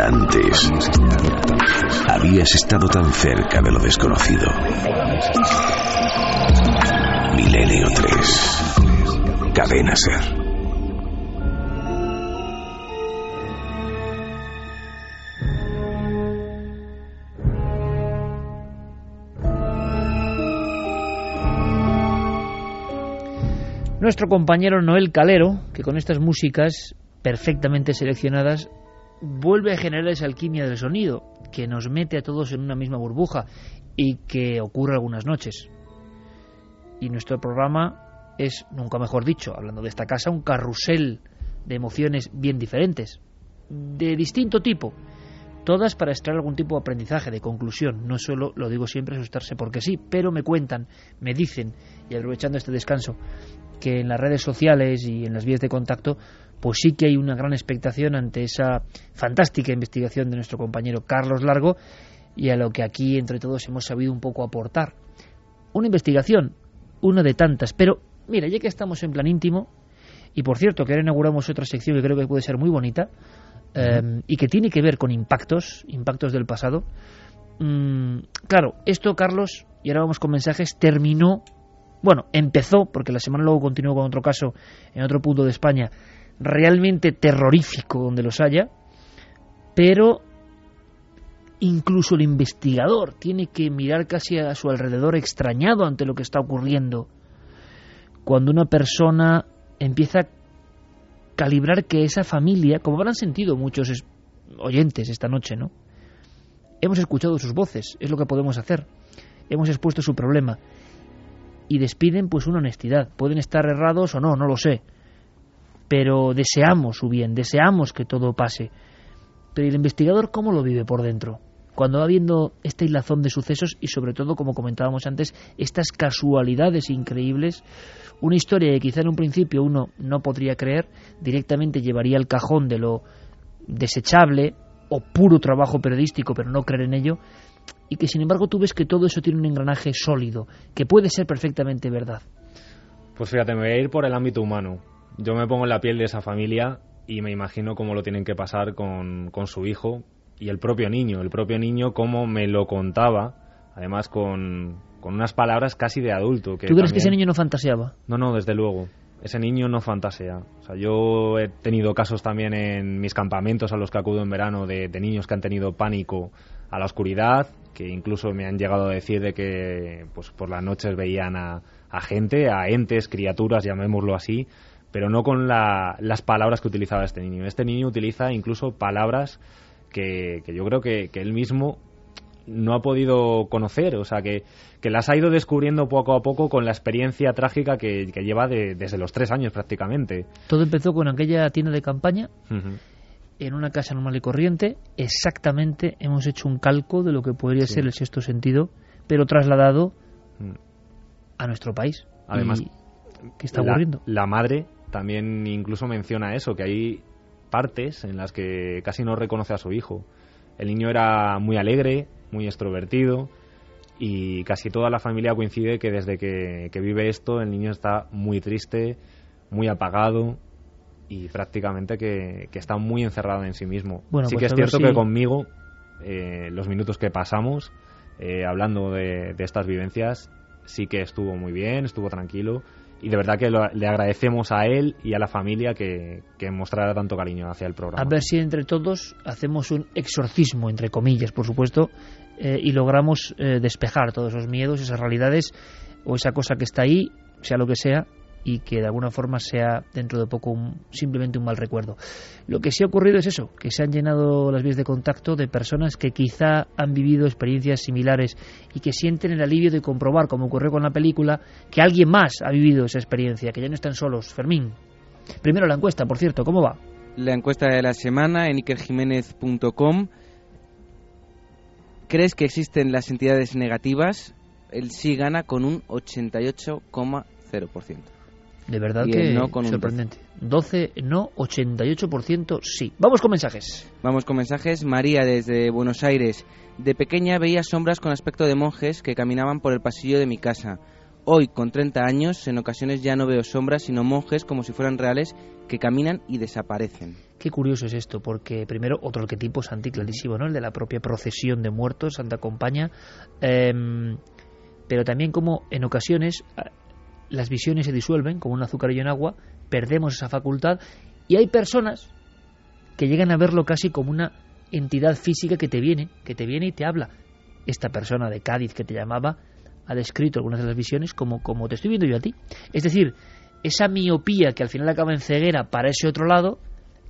Antes habías estado tan cerca de lo desconocido. Milenio 3. Cadena Ser. Nuestro compañero Noel Calero, que con estas músicas perfectamente seleccionadas vuelve a generar esa alquimia del sonido que nos mete a todos en una misma burbuja y que ocurre algunas noches. Y nuestro programa es, nunca mejor dicho, hablando de esta casa, un carrusel de emociones bien diferentes, de distinto tipo, todas para extraer algún tipo de aprendizaje, de conclusión. No solo, lo digo siempre, asustarse porque sí, pero me cuentan, me dicen, y aprovechando este descanso, que en las redes sociales y en las vías de contacto, pues sí que hay una gran expectación ante esa fantástica investigación de nuestro compañero Carlos Largo y a lo que aquí entre todos hemos sabido un poco aportar. Una investigación, una de tantas, pero mira, ya que estamos en plan íntimo, y por cierto que ahora inauguramos otra sección que creo que puede ser muy bonita, eh, y que tiene que ver con impactos, impactos del pasado, mm, claro, esto Carlos, y ahora vamos con mensajes, terminó bueno, empezó, porque la semana luego continuó con otro caso en otro punto de España, realmente terrorífico donde los haya, pero incluso el investigador tiene que mirar casi a su alrededor extrañado ante lo que está ocurriendo. Cuando una persona empieza a calibrar que esa familia, como habrán sentido muchos oyentes esta noche, ¿no? Hemos escuchado sus voces, es lo que podemos hacer. Hemos expuesto su problema y despiden pues una honestidad. Pueden estar errados o no, no lo sé. Pero deseamos su bien, deseamos que todo pase. Pero el investigador cómo lo vive por dentro? Cuando va viendo esta hilazón de sucesos y sobre todo, como comentábamos antes, estas casualidades increíbles, una historia que quizá en un principio uno no podría creer, directamente llevaría al cajón de lo desechable o puro trabajo periodístico, pero no creer en ello, y que sin embargo tú ves que todo eso tiene un engranaje sólido, que puede ser perfectamente verdad. Pues fíjate, me voy a ir por el ámbito humano. Yo me pongo en la piel de esa familia y me imagino cómo lo tienen que pasar con, con su hijo y el propio niño. El propio niño, cómo me lo contaba, además con, con unas palabras casi de adulto. Que ¿Tú crees que ese niño no fantaseaba? No, no, desde luego. Ese niño no fantasea. O sea, yo he tenido casos también en mis campamentos a los que acudo en verano de, de niños que han tenido pánico a la oscuridad, que incluso me han llegado a decir de que pues por las noches veían a, gente, a entes, criaturas, llamémoslo así, pero no con las palabras que utilizaba este niño. Este niño utiliza incluso palabras que, yo creo que, él mismo no ha podido conocer, o sea, que, las ha ido descubriendo poco a poco con la experiencia trágica que, lleva desde los tres años prácticamente. Todo empezó con aquella tienda de campaña en una casa normal y corriente, exactamente hemos hecho un calco de lo que podría ser el sexto sentido, pero trasladado mm. a nuestro país. Además, ¿qué está ocurriendo? La, madre también incluso menciona eso, que hay partes en las que casi no reconoce a su hijo. El niño era muy alegre, muy extrovertido y casi toda la familia coincide que desde que, que vive esto el niño está muy triste, muy apagado, y prácticamente que, está muy encerrado en sí mismo. Bueno, sí que pues es cierto que conmigo, eh, los minutos que pasamos eh, hablando de, estas vivencias, sí que estuvo muy bien, estuvo tranquilo y de verdad que le agradecemos a él y a la familia que, que, mostrara tanto cariño hacia el programa. A ver si entre todos hacemos un exorcismo, entre comillas, por supuesto, eh, y logramos despejar todos esos miedos, esas realidades o esa cosa que está ahí, sea lo que sea, y que de alguna forma sea dentro de poco simplemente un mal recuerdo. Lo que sí ha ocurrido es eso, que se han llenado las vías de contacto de personas que quizá han vivido experiencias similares y que sienten el alivio de comprobar, como ocurrió con la película, que alguien más ha vivido esa experiencia, que ya no están solos. Fermín, primero la encuesta, por cierto, ¿cómo va? La encuesta de la semana en ikerjiménez.com. ¿Crees que existen las entidades negativas? El sí gana con un 88,0%. De verdad que no con sorprendente. 12 no, 88% sí. Vamos con mensajes. Vamos con mensajes. María desde Buenos Aires. De pequeña veía sombras con aspecto de monjes que caminaban por el pasillo de mi casa. Hoy, con 30 años, en ocasiones ya no veo sombras, sino monjes como si fueran reales que caminan y desaparecen. Qué curioso es esto, porque primero otro arquetipo santi clarísimo, ¿no? El de la propia procesión de muertos, Santa Compaña, em, pero también como en ocasiones las visiones se disuelven como un azúcar y en agua, perdemos esa facultad y hay personas que llegan a verlo casi como una entidad física que te viene, que te viene y te habla. Esta persona de Cádiz que te llamaba ha descrito algunas de las visiones como, como te estoy viendo yo a ti. Es decir, esa miopía que al final acaba en ceguera para ese otro lado,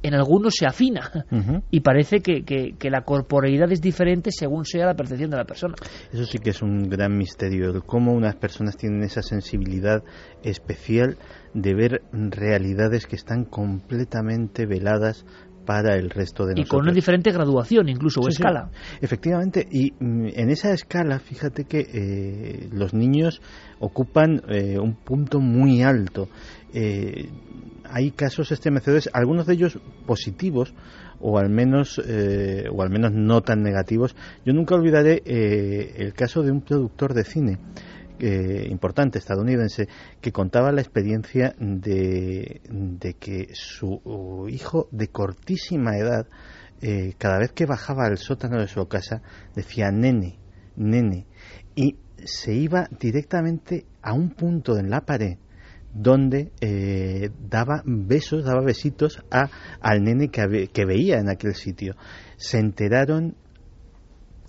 en algunos se afina y parece que, que, la corporeidad es diferente según sea la percepción de la persona. Eso sí que es un gran misterio, el cómo unas personas tienen esa sensibilidad especial de ver realidades que están completamente veladas para el resto de nosotros. Y con una diferente graduación, incluso, o escala. Efectivamente, y mm, en esa escala, fíjate que eh, los niños ocupan eh, un punto muy alto. Eh, hay casos estremecedores, algunos de ellos positivos, o al menos o al menos no tan negativos. Yo nunca olvidaré el caso de un productor de cine eh, importante estadounidense que contaba la experiencia de, que su hijo de cortísima edad, eh, cada vez que bajaba al sótano de su casa, decía nene, nene, y se iba directamente a un punto en la pared donde eh, daba besos, daba besitos a, al nene que, que veía en aquel sitio. Se enteraron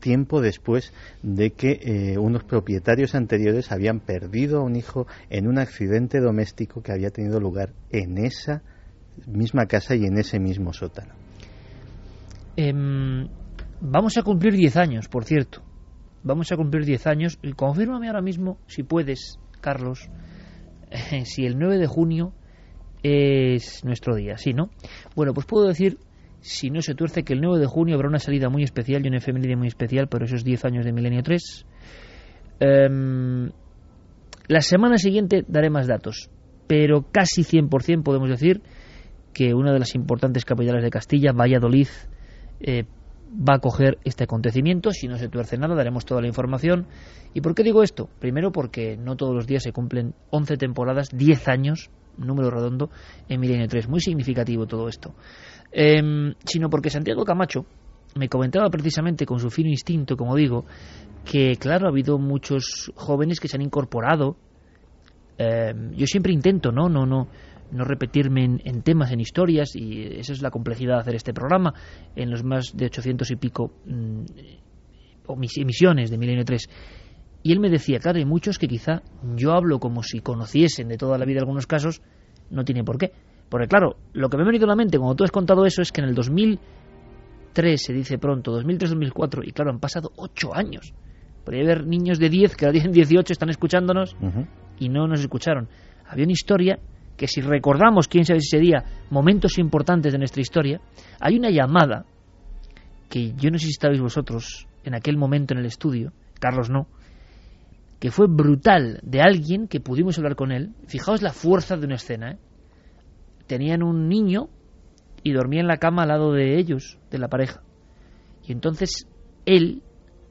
tiempo después de que eh, unos propietarios anteriores habían perdido a un hijo en un accidente doméstico que había tenido lugar en esa misma casa y en ese mismo sótano. Em, vamos a cumplir 10 años, por cierto. Vamos a cumplir 10 años. Confírmame ahora mismo, si puedes, Carlos, si el 9 de junio es nuestro día, ¿sí, no? Bueno, pues puedo decir si no se tuerce, que el 9 de junio habrá una salida muy especial y una efeméride muy especial por esos 10 años de Milenio 3. Em, la semana siguiente daré más datos, pero casi 100% podemos decir que una de las importantes capitales de Castilla, Valladolid, eh, va a coger este acontecimiento. Si no se tuerce nada, daremos toda la información. ¿Y por qué digo esto? Primero porque no todos los días se cumplen 11 temporadas, 10 años, número redondo, en Milenio 3. Muy significativo todo esto. Em, sino porque Santiago Camacho me comentaba precisamente con su fino instinto, como digo, que claro, ha habido muchos jóvenes que se han incorporado. Em, yo siempre intento, ¿no? No, no, no repetirme en, temas, en historias, y esa es la complejidad de hacer este programa, en los más de 800 y pico mm, emisiones de Milenio 3. Y él me decía, claro, hay muchos que quizá yo hablo como si conociesen de toda la vida algunos casos, no tiene por qué. Porque claro, lo que me ha venido a la mente cuando tú has contado eso es que en el 2003, se dice pronto, 2003-2004, y claro, han pasado ocho años. Podría haber niños de 10 que ahora tienen 18, están escuchándonos y no nos escucharon. Había una historia que si recordamos, quién sabe si ese día, momentos importantes de nuestra historia, hay una llamada que yo no sé si estabais vosotros en aquel momento en el estudio, Carlos no, que fue brutal de alguien que pudimos hablar con él. Fijaos la fuerza de una escena, ¿eh? tenían un niño y dormía en la cama al lado de ellos, de la pareja. Y entonces él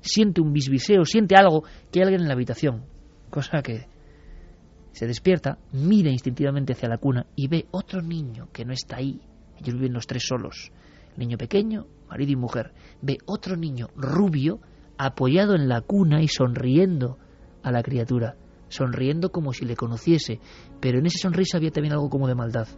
siente un bisbiseo, siente algo, que hay alguien en la habitación, cosa que se despierta, mira instintivamente hacia la cuna y ve otro niño que no está ahí. Ellos viven los tres solos. Niño pequeño, marido y mujer. Ve otro niño rubio apoyado en la cuna y sonriendo a la criatura, sonriendo como si le conociese, pero en esa sonrisa había también algo como de maldad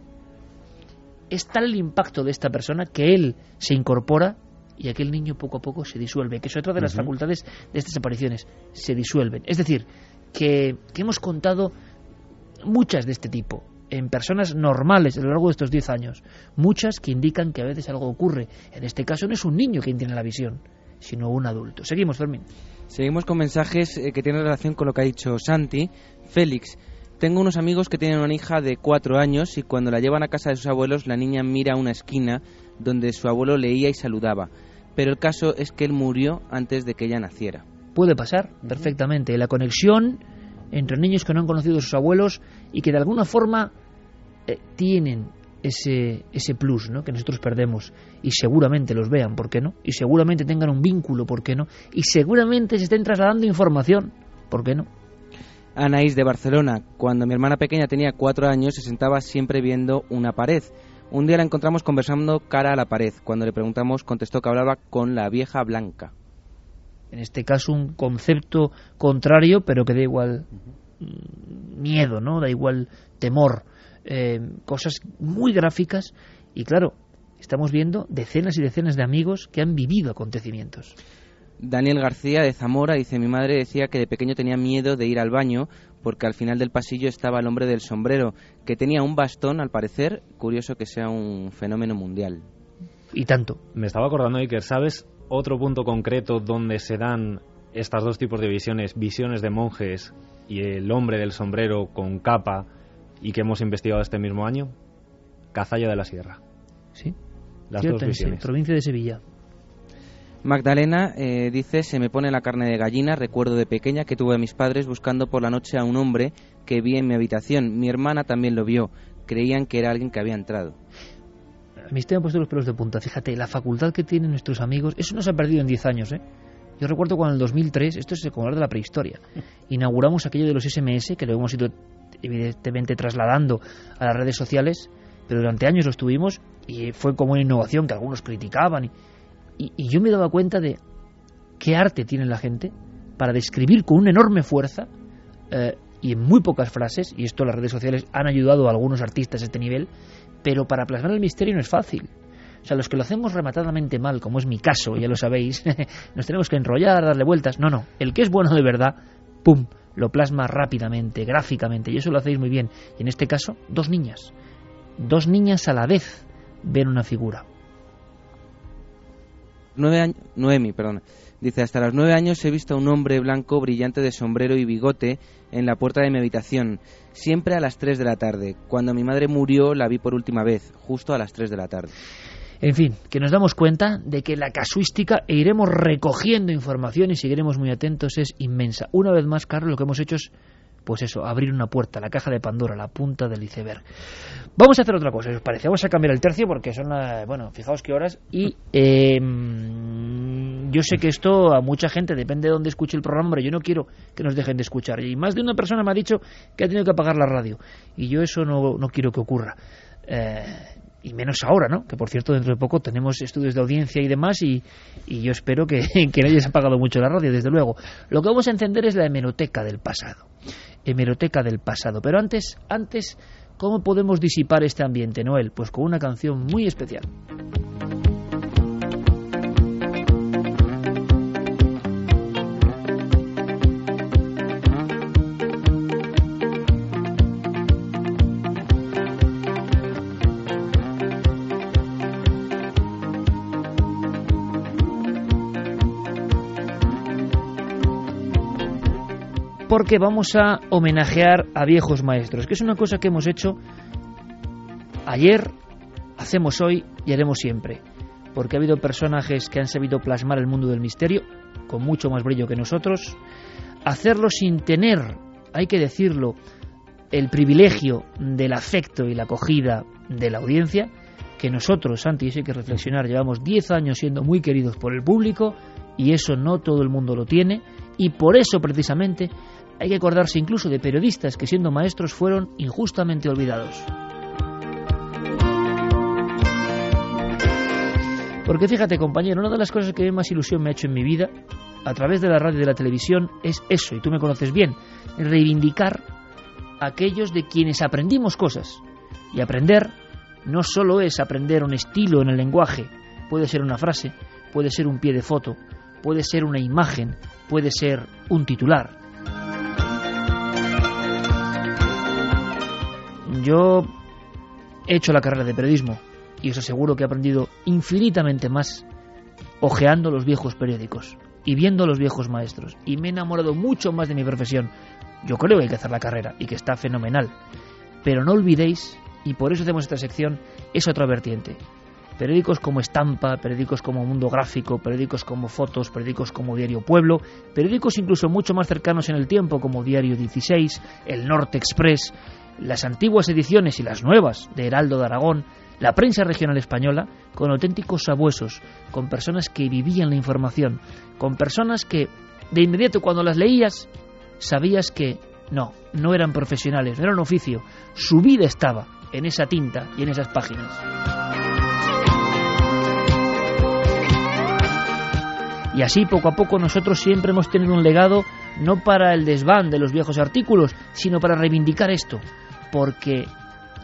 es tal el impacto de esta persona que él se incorpora y aquel niño poco a poco se disuelve, que es otra de las facultades de estas apariciones, se disuelven. Es decir, que, hemos contado muchas de este tipo, en personas normales a lo largo de estos 10 años, muchas que indican que a veces algo ocurre. En este caso no es un niño quien tiene la visión, sino un adulto. Seguimos, Fermín. Seguimos con mensajes eh, que tienen relación con lo que ha dicho Santi. Félix, tengo unos amigos que tienen una hija de cuatro años y cuando la llevan a casa de sus abuelos la niña mira a una esquina donde su abuelo leía y saludaba. Pero el caso es que él murió antes de que ella naciera. Puede pasar perfectamente. La conexión entre niños que no han conocido a sus abuelos y que de alguna forma eh, tienen ese, ese plus ¿no? que nosotros perdemos y seguramente los vean, ¿por qué no? Y seguramente tengan un vínculo, ¿por qué no? Y seguramente se estén trasladando información, ¿por qué no? Anaís de Barcelona, cuando mi hermana pequeña tenía cuatro años se sentaba siempre viendo una pared. Un día la encontramos conversando cara a la pared. Cuando le preguntamos contestó que hablaba con la vieja blanca. En este caso un concepto contrario, pero que da igual mm, miedo, ¿no? Da igual temor. Eh, cosas muy gráficas y claro, estamos viendo decenas y decenas de amigos que han vivido acontecimientos. Daniel García de Zamora dice, mi madre decía que de pequeño tenía miedo de ir al baño porque al final del pasillo estaba el hombre del sombrero, que tenía un bastón, al parecer, curioso que sea un fenómeno mundial. Y tanto. Me estaba acordando, Iker, ¿sabes otro punto concreto donde se dan estas dos tipos de visiones, visiones de monjes y el hombre del sombrero con capa y que hemos investigado este mismo año? Cazalla de la Sierra. Sí. Las Cierto, dos visiones. provincia de Sevilla. Magdalena eh, dice, se me pone la carne de gallina, recuerdo de pequeña que tuve a mis padres buscando por la noche a un hombre que vi en mi habitación. Mi hermana también lo vio. Creían que era alguien que había entrado. A mí me ha puesto los pelos de punta. Fíjate, la facultad que tienen nuestros amigos, eso no se ha perdido en 10 años, ¿eh? Yo recuerdo cuando en el 2003, esto es como hablar de la prehistoria, inauguramos aquello de los SMS, que lo hemos ido evidentemente trasladando a las redes sociales, pero durante años los tuvimos y fue como una innovación que algunos criticaban. Y, y, y yo me daba cuenta de qué arte tiene la gente para describir con una enorme fuerza eh, y en muy pocas frases, y esto las redes sociales han ayudado a algunos artistas a este nivel, pero para plasmar el misterio no es fácil. O sea, los que lo hacemos rematadamente mal, como es mi caso, ya lo sabéis, nos tenemos que enrollar, darle vueltas. No, no. El que es bueno de verdad, ¡pum! Lo plasma rápidamente, gráficamente, y eso lo hacéis muy bien. Y en este caso, dos niñas. Dos niñas a la vez ven una figura. Nueve años, Noemi, perdón. Dice, hasta los nueve años he visto a un hombre blanco brillante de sombrero y bigote en la puerta de mi habitación, siempre a las tres de la tarde. Cuando mi madre murió la vi por última vez, justo a las tres de la tarde. En fin, que nos damos cuenta de que la casuística e iremos recogiendo información y seguiremos muy atentos es inmensa. Una vez más, Carlos, lo que hemos hecho es, pues eso, abrir una puerta, la caja de Pandora, la punta del iceberg. Vamos a hacer otra cosa, si os parece. Vamos a cambiar el tercio porque son, las, bueno, fijaos qué horas. Y eh, yo sé que esto a mucha gente, depende de dónde escuche el programa, hombre, yo no quiero que nos dejen de escuchar. Y más de una persona me ha dicho que ha tenido que apagar la radio. Y yo eso no, no quiero que ocurra. Eh, y menos ahora, ¿no? Que por cierto, dentro de poco tenemos estudios de audiencia y demás, y, y yo espero que, que no hayas apagado mucho la radio, desde luego. Lo que vamos a encender es la hemeroteca del pasado. Hemeroteca del pasado. Pero antes, antes, ¿cómo podemos disipar este ambiente, Noel? Pues con una canción muy especial. Porque vamos a homenajear a viejos maestros, que es una cosa que hemos hecho ayer, hacemos hoy y haremos siempre, porque ha habido personajes que han sabido plasmar el mundo del misterio con mucho más brillo que nosotros, hacerlo sin tener, hay que decirlo, el privilegio del afecto y la acogida de la audiencia, que nosotros, Santi, eso hay que reflexionar, llevamos 10 años siendo muy queridos por el público y eso no todo el mundo lo tiene y por eso precisamente hay que acordarse incluso de periodistas que siendo maestros fueron injustamente olvidados. Porque fíjate compañero, una de las cosas que más ilusión me ha hecho en mi vida, a través de la radio y de la televisión, es eso, y tú me conoces bien, reivindicar a aquellos de quienes aprendimos cosas. Y aprender no solo es aprender un estilo en el lenguaje, puede ser una frase, puede ser un pie de foto, puede ser una imagen, puede ser un titular. Yo he hecho la carrera de periodismo y os aseguro que he aprendido infinitamente más ojeando los viejos periódicos y viendo a los viejos maestros y me he enamorado mucho más de mi profesión. Yo creo que hay que hacer la carrera y que está fenomenal. Pero no olvidéis, y por eso hacemos esta sección, es otra vertiente. Periódicos como Estampa, periódicos como Mundo Gráfico, periódicos como Fotos, periódicos como Diario Pueblo, periódicos incluso mucho más cercanos en el tiempo como Diario 16, El Norte Express, las antiguas ediciones y las nuevas de Heraldo de Aragón, la prensa regional española, con auténticos sabuesos, con personas que vivían la información, con personas que de inmediato cuando las leías sabías que No, no eran profesionales, no era un oficio. Su vida estaba en esa tinta y en esas páginas. Y así poco a poco nosotros siempre hemos tenido un legado no para el desván de los viejos artículos, sino para reivindicar esto, porque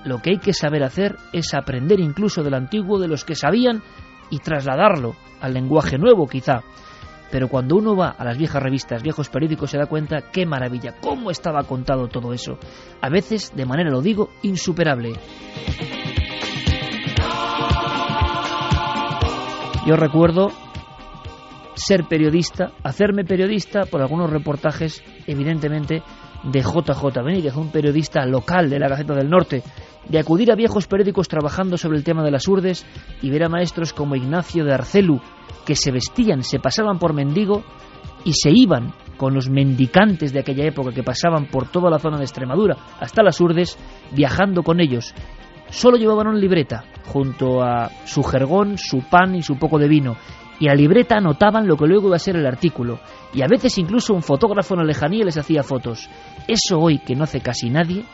lo que hay que saber hacer es aprender incluso del antiguo de los que sabían y trasladarlo al lenguaje nuevo quizá. Pero cuando uno va a las viejas revistas, viejos periódicos, se da cuenta qué maravilla, cómo estaba contado todo eso. A veces, de manera, lo digo, insuperable. Yo recuerdo ser periodista, hacerme periodista por algunos reportajes, evidentemente, de JJ Benítez, un periodista local de la Gaceta del Norte, de acudir a viejos periódicos trabajando sobre el tema de las urdes y ver a maestros como Ignacio de Arcelu, que se vestían, se pasaban por mendigo y se iban con los mendicantes de aquella época que pasaban por toda la zona de Extremadura hasta las urdes, viajando con ellos. Solo llevaban una libreta, junto a su jergón, su pan y su poco de vino, y a libreta anotaban lo que luego iba a ser el artículo, y a veces incluso un fotógrafo en la lejanía les hacía fotos. Eso hoy que no hace casi nadie,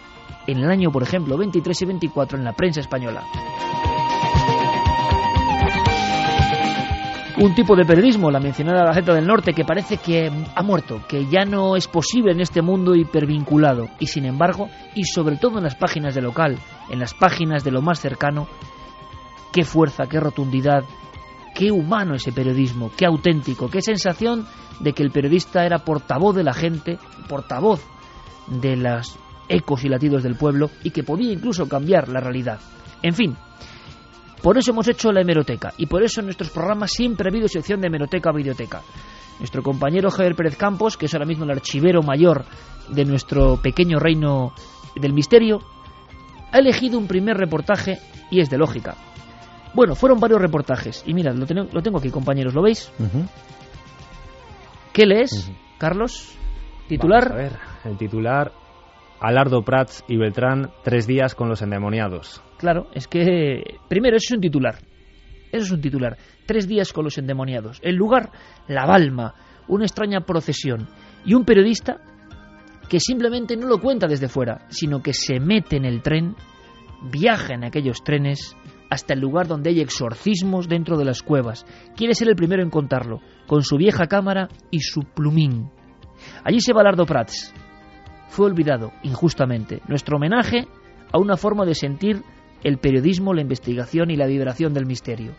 en el año, por ejemplo, 23 y 24 en la prensa española. Un tipo de periodismo, la mencionada Gaceta del Norte, que parece que ha muerto, que ya no es posible en este mundo hipervinculado. Y sin embargo, y sobre todo en las páginas de local, en las páginas de lo más cercano, qué fuerza, qué rotundidad, qué humano ese periodismo, qué auténtico, qué sensación de que el periodista era portavoz de la gente, portavoz de los ecos y latidos del pueblo y que podía incluso cambiar la realidad. En fin, por eso hemos hecho la hemeroteca y por eso en nuestros programas siempre ha habido sección de hemeroteca o videoteca. Nuestro compañero Javier Pérez Campos, que es ahora mismo el archivero mayor de nuestro pequeño reino del misterio, ha elegido un primer reportaje y es de lógica. Bueno, fueron varios reportajes y mira, lo, tengo, lo tengo aquí compañeros, ¿lo veis? ¿Qué lees, Carlos? ¿Titular? Vamos a ver, el titular Alardo Prats y Beltrán, tres días con los endemoniados. Claro, es que primero eso es un titular. Eso es un titular. Tres días con los endemoniados. El lugar, la Balma, una extraña procesión. Y un periodista que simplemente no lo cuenta desde fuera, sino que se mete en el tren, viaja en aquellos trenes hasta el lugar donde hay exorcismos dentro de las cuevas. Quiere ser el primero en contarlo, con su vieja cámara y su plumín. Allí se va Lardo Prats. Fue olvidado, injustamente, nuestro homenaje a una forma de sentir el periodismo, la investigación y la vibración del misterio.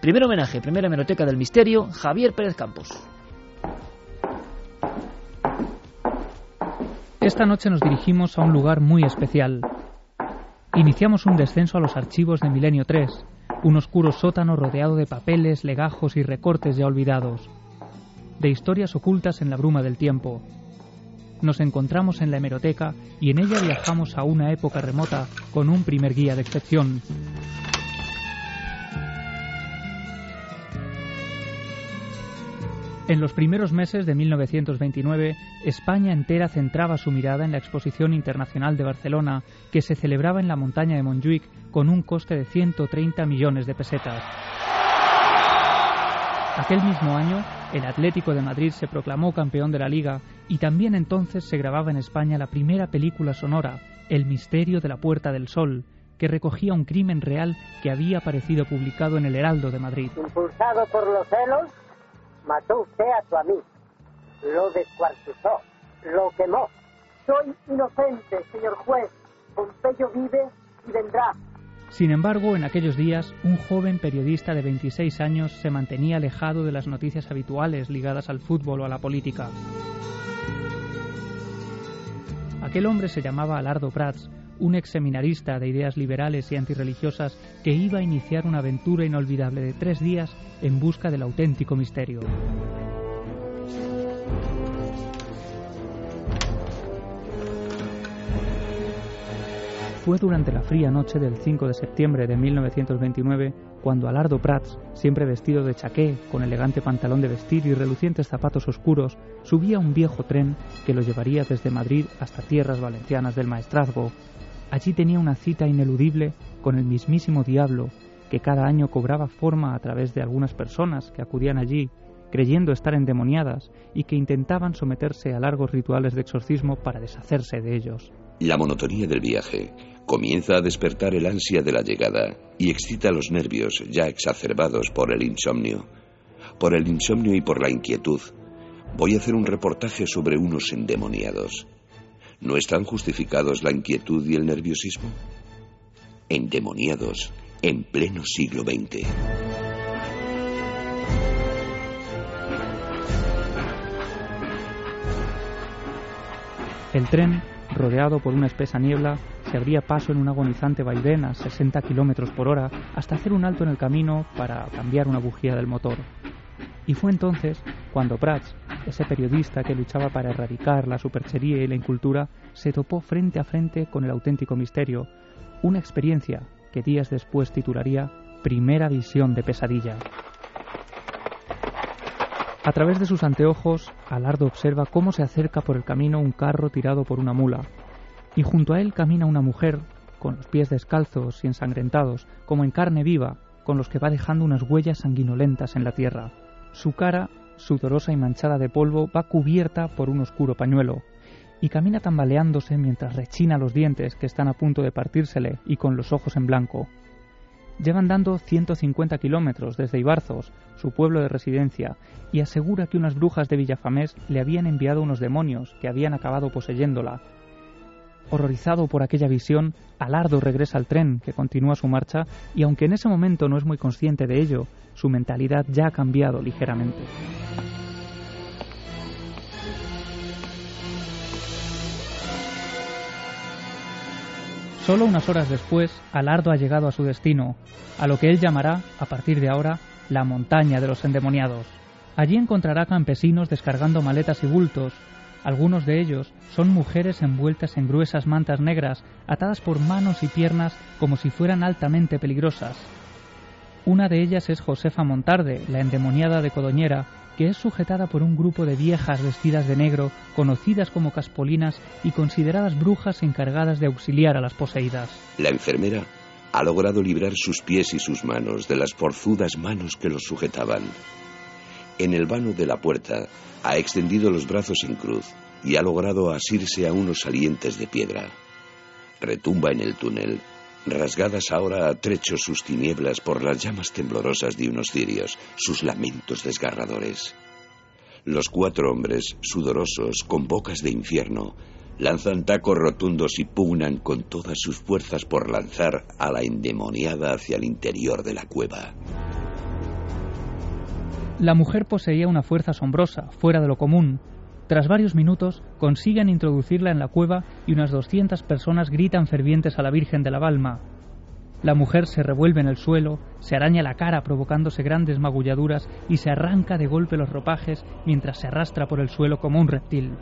Primer homenaje, primera hemeroteca del misterio, Javier Pérez Campos. Esta noche nos dirigimos a un lugar muy especial. Iniciamos un descenso a los archivos de Milenio 3, un oscuro sótano rodeado de papeles, legajos y recortes ya olvidados, de historias ocultas en la bruma del tiempo. Nos encontramos en la hemeroteca y en ella viajamos a una época remota con un primer guía de excepción. En los primeros meses de 1929, España entera centraba su mirada en la Exposición Internacional de Barcelona, que se celebraba en la montaña de Montjuic con un coste de 130 millones de pesetas. Aquel mismo año, el Atlético de Madrid se proclamó campeón de la liga y también entonces se grababa en España la primera película sonora, El misterio de la Puerta del Sol, que recogía un crimen real que había aparecido publicado en el Heraldo de Madrid. Impulsado por los celos, mató usted a su amigo, lo descuartizó, lo quemó. Soy inocente, señor juez. Pompeyo vive y vendrá. Sin embargo, en aquellos días, un joven periodista de 26 años se mantenía alejado de las noticias habituales ligadas al fútbol o a la política. Aquel hombre se llamaba Alardo Prats, un ex seminarista de ideas liberales y antirreligiosas que iba a iniciar una aventura inolvidable de tres días en busca del auténtico misterio. Fue durante la fría noche del 5 de septiembre de 1929 cuando Alardo Prats, siempre vestido de chaqué, con elegante pantalón de vestir y relucientes zapatos oscuros, subía un viejo tren que lo llevaría desde Madrid hasta tierras valencianas del Maestrazgo. Allí tenía una cita ineludible con el mismísimo diablo, que cada año cobraba forma a través de algunas personas que acudían allí creyendo estar endemoniadas y que intentaban someterse a largos rituales de exorcismo para deshacerse de ellos. La monotonía del viaje comienza a despertar el ansia de la llegada y excita los nervios ya exacerbados por el insomnio. Por el insomnio y por la inquietud, voy a hacer un reportaje sobre unos endemoniados. ¿No están justificados la inquietud y el nerviosismo? Endemoniados en pleno siglo XX. El tren, rodeado por una espesa niebla, se abría paso en un agonizante vaivén a 60 kilómetros por hora hasta hacer un alto en el camino para cambiar una bujía del motor. Y fue entonces cuando Prats, ese periodista que luchaba para erradicar la superchería y la incultura, se topó frente a frente con el auténtico misterio, una experiencia que días después titularía Primera visión de pesadilla. A través de sus anteojos, Alardo observa cómo se acerca por el camino un carro tirado por una mula, y junto a él camina una mujer, con los pies descalzos y ensangrentados, como en carne viva, con los que va dejando unas huellas sanguinolentas en la tierra. Su cara, sudorosa y manchada de polvo, va cubierta por un oscuro pañuelo, y camina tambaleándose mientras rechina los dientes que están a punto de partírsele y con los ojos en blanco. Llevan dando 150 kilómetros desde Ibarzos, su pueblo de residencia, y asegura que unas brujas de Villafamés le habían enviado unos demonios que habían acabado poseyéndola. Horrorizado por aquella visión, Alardo regresa al tren, que continúa su marcha, y aunque en ese momento no es muy consciente de ello, su mentalidad ya ha cambiado ligeramente. Solo unas horas después, Alardo ha llegado a su destino, a lo que él llamará, a partir de ahora, la montaña de los endemoniados. Allí encontrará campesinos descargando maletas y bultos. Algunos de ellos son mujeres envueltas en gruesas mantas negras, atadas por manos y piernas como si fueran altamente peligrosas. Una de ellas es Josefa Montarde, la endemoniada de Codoñera, que es sujetada por un grupo de viejas vestidas de negro, conocidas como caspolinas y consideradas brujas encargadas de auxiliar a las poseídas. La enfermera ha logrado librar sus pies y sus manos de las forzudas manos que los sujetaban. En el vano de la puerta ha extendido los brazos en cruz y ha logrado asirse a unos salientes de piedra. Retumba en el túnel, rasgadas ahora a trechos sus tinieblas por las llamas temblorosas de unos cirios, sus lamentos desgarradores. Los cuatro hombres, sudorosos, con bocas de infierno, lanzan tacos rotundos y pugnan con todas sus fuerzas por lanzar a la endemoniada hacia el interior de la cueva. La mujer poseía una fuerza asombrosa, fuera de lo común. Tras varios minutos consiguen introducirla en la cueva y unas 200 personas gritan fervientes a la Virgen de la Balma. La mujer se revuelve en el suelo, se araña la cara provocándose grandes magulladuras y se arranca de golpe los ropajes mientras se arrastra por el suelo como un reptil.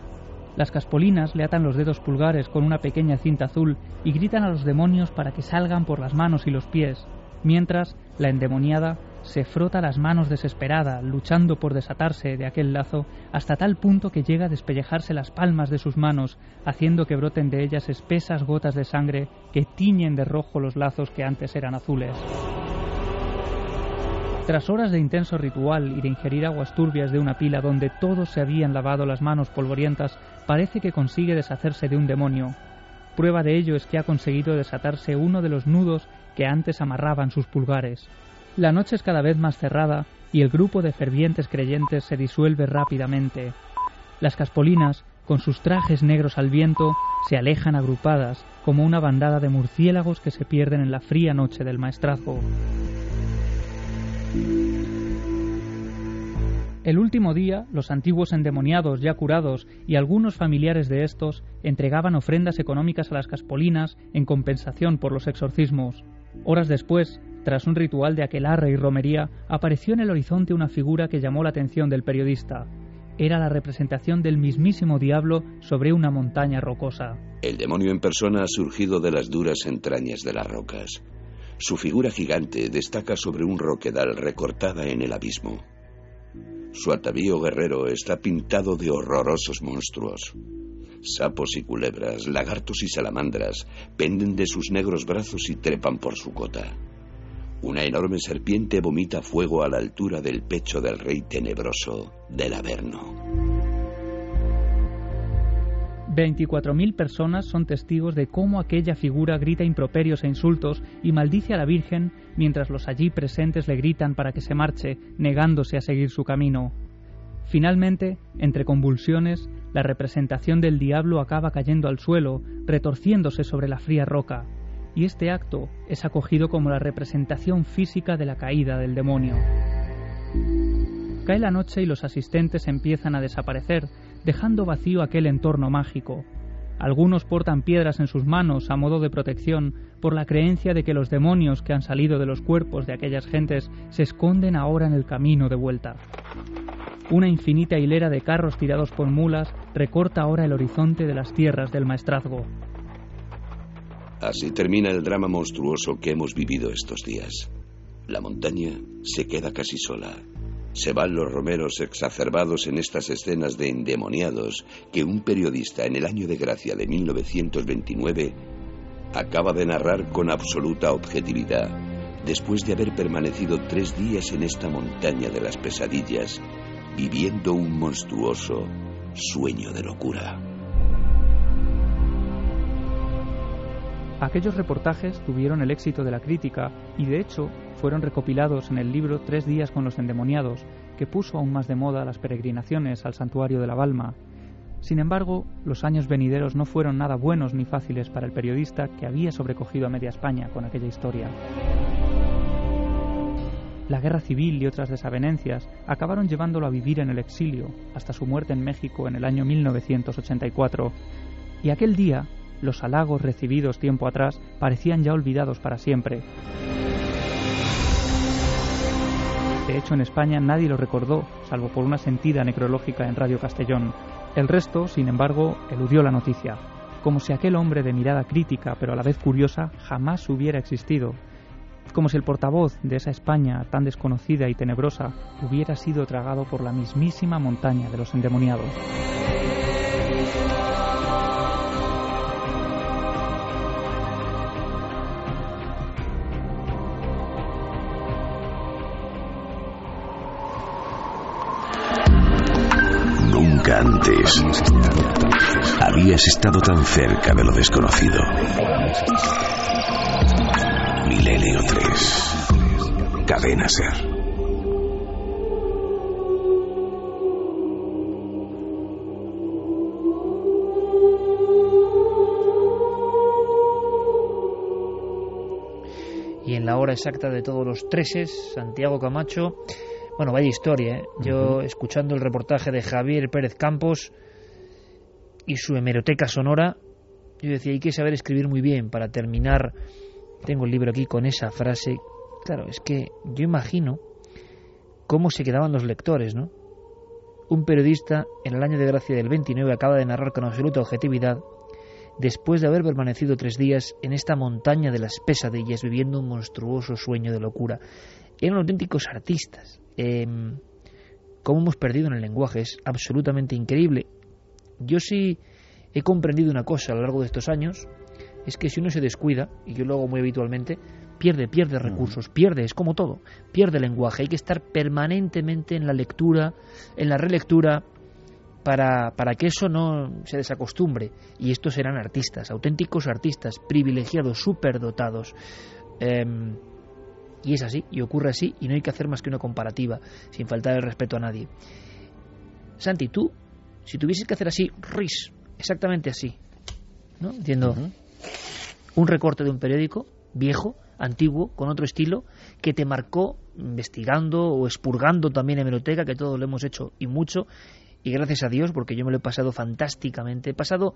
Las caspolinas le atan los dedos pulgares con una pequeña cinta azul y gritan a los demonios para que salgan por las manos y los pies, mientras la endemoniada se frota las manos desesperada, luchando por desatarse de aquel lazo, hasta tal punto que llega a despellejarse las palmas de sus manos, haciendo que broten de ellas espesas gotas de sangre que tiñen de rojo los lazos que antes eran azules. Tras horas de intenso ritual y de ingerir aguas turbias de una pila donde todos se habían lavado las manos polvorientas, parece que consigue deshacerse de un demonio. Prueba de ello es que ha conseguido desatarse uno de los nudos que antes amarraban sus pulgares. La noche es cada vez más cerrada y el grupo de fervientes creyentes se disuelve rápidamente. Las caspolinas, con sus trajes negros al viento, se alejan agrupadas como una bandada de murciélagos que se pierden en la fría noche del maestrazgo. El último día, los antiguos endemoniados ya curados y algunos familiares de estos entregaban ofrendas económicas a las caspolinas en compensación por los exorcismos. Horas después, tras un ritual de aquelarre y romería, apareció en el horizonte una figura que llamó la atención del periodista. Era la representación del mismísimo diablo sobre una montaña rocosa. El demonio en persona ha surgido de las duras entrañas de las rocas. Su figura gigante destaca sobre un roquedal recortada en el abismo. Su atavío guerrero está pintado de horrorosos monstruos. Sapos y culebras, lagartos y salamandras penden de sus negros brazos y trepan por su cota. Una enorme serpiente vomita fuego a la altura del pecho del rey tenebroso del Averno. 24.000 personas son testigos de cómo aquella figura grita improperios e insultos y maldice a la Virgen mientras los allí presentes le gritan para que se marche, negándose a seguir su camino. Finalmente, entre convulsiones, la representación del diablo acaba cayendo al suelo, retorciéndose sobre la fría roca, y este acto es acogido como la representación física de la caída del demonio. Cae la noche y los asistentes empiezan a desaparecer, dejando vacío aquel entorno mágico. Algunos portan piedras en sus manos a modo de protección por la creencia de que los demonios que han salido de los cuerpos de aquellas gentes se esconden ahora en el camino de vuelta. Una infinita hilera de carros tirados por mulas recorta ahora el horizonte de las tierras del maestrazgo. Así termina el drama monstruoso que hemos vivido estos días. La montaña se queda casi sola. Se van los romeros exacerbados en estas escenas de endemoniados que un periodista en el año de gracia de 1929 acaba de narrar con absoluta objetividad, después de haber permanecido tres días en esta montaña de las pesadillas, viviendo un monstruoso sueño de locura. Aquellos reportajes tuvieron el éxito de la crítica y de hecho fueron recopilados en el libro Tres días con los endemoniados, que puso aún más de moda las peregrinaciones al santuario de la Balma. Sin embargo, los años venideros no fueron nada buenos ni fáciles para el periodista que había sobrecogido a media España con aquella historia. La guerra civil y otras desavenencias acabaron llevándolo a vivir en el exilio hasta su muerte en México en el año 1984. Y aquel día los halagos recibidos tiempo atrás parecían ya olvidados para siempre. De hecho, en España nadie lo recordó, salvo por una sentida necrológica en Radio Castellón. El resto, sin embargo, eludió la noticia, como si aquel hombre de mirada crítica pero a la vez curiosa jamás hubiera existido, como si el portavoz de esa España tan desconocida y tenebrosa hubiera sido tragado por la mismísima montaña de los endemoniados. Habías estado tan cerca de lo desconocido. Milenio 3. Cadena Ser. Y en la hora exacta de todos los treses, Santiago Camacho bueno, vaya historia. ¿eh? Yo, escuchando el reportaje de Javier Pérez Campos y su hemeroteca sonora, yo decía, hay que saber escribir muy bien para terminar. Tengo el libro aquí con esa frase. Claro, es que yo imagino cómo se quedaban los lectores, ¿no? Un periodista en el año de gracia del 29 acaba de narrar con absoluta objetividad, después de haber permanecido tres días en esta montaña de las pesadillas viviendo un monstruoso sueño de locura. Eran auténticos artistas. Eh, cómo hemos perdido en el lenguaje es absolutamente increíble. Yo sí he comprendido una cosa a lo largo de estos años, es que si uno se descuida, y yo lo hago muy habitualmente, pierde, pierde recursos, pierde, es como todo, pierde lenguaje. Hay que estar permanentemente en la lectura, en la relectura, para, para que eso no se desacostumbre. Y estos eran artistas, auténticos artistas, privilegiados, superdotados. Eh, y es así, y ocurre así, y no hay que hacer más que una comparativa, sin faltar el respeto a nadie. Santi, tú, si tuvieses que hacer así, RIS, exactamente así, ¿no? Entiendo. Un recorte de un periódico viejo, antiguo, con otro estilo, que te marcó investigando o expurgando también en hemeroteca, que todos lo hemos hecho y mucho, y gracias a Dios, porque yo me lo he pasado fantásticamente. He pasado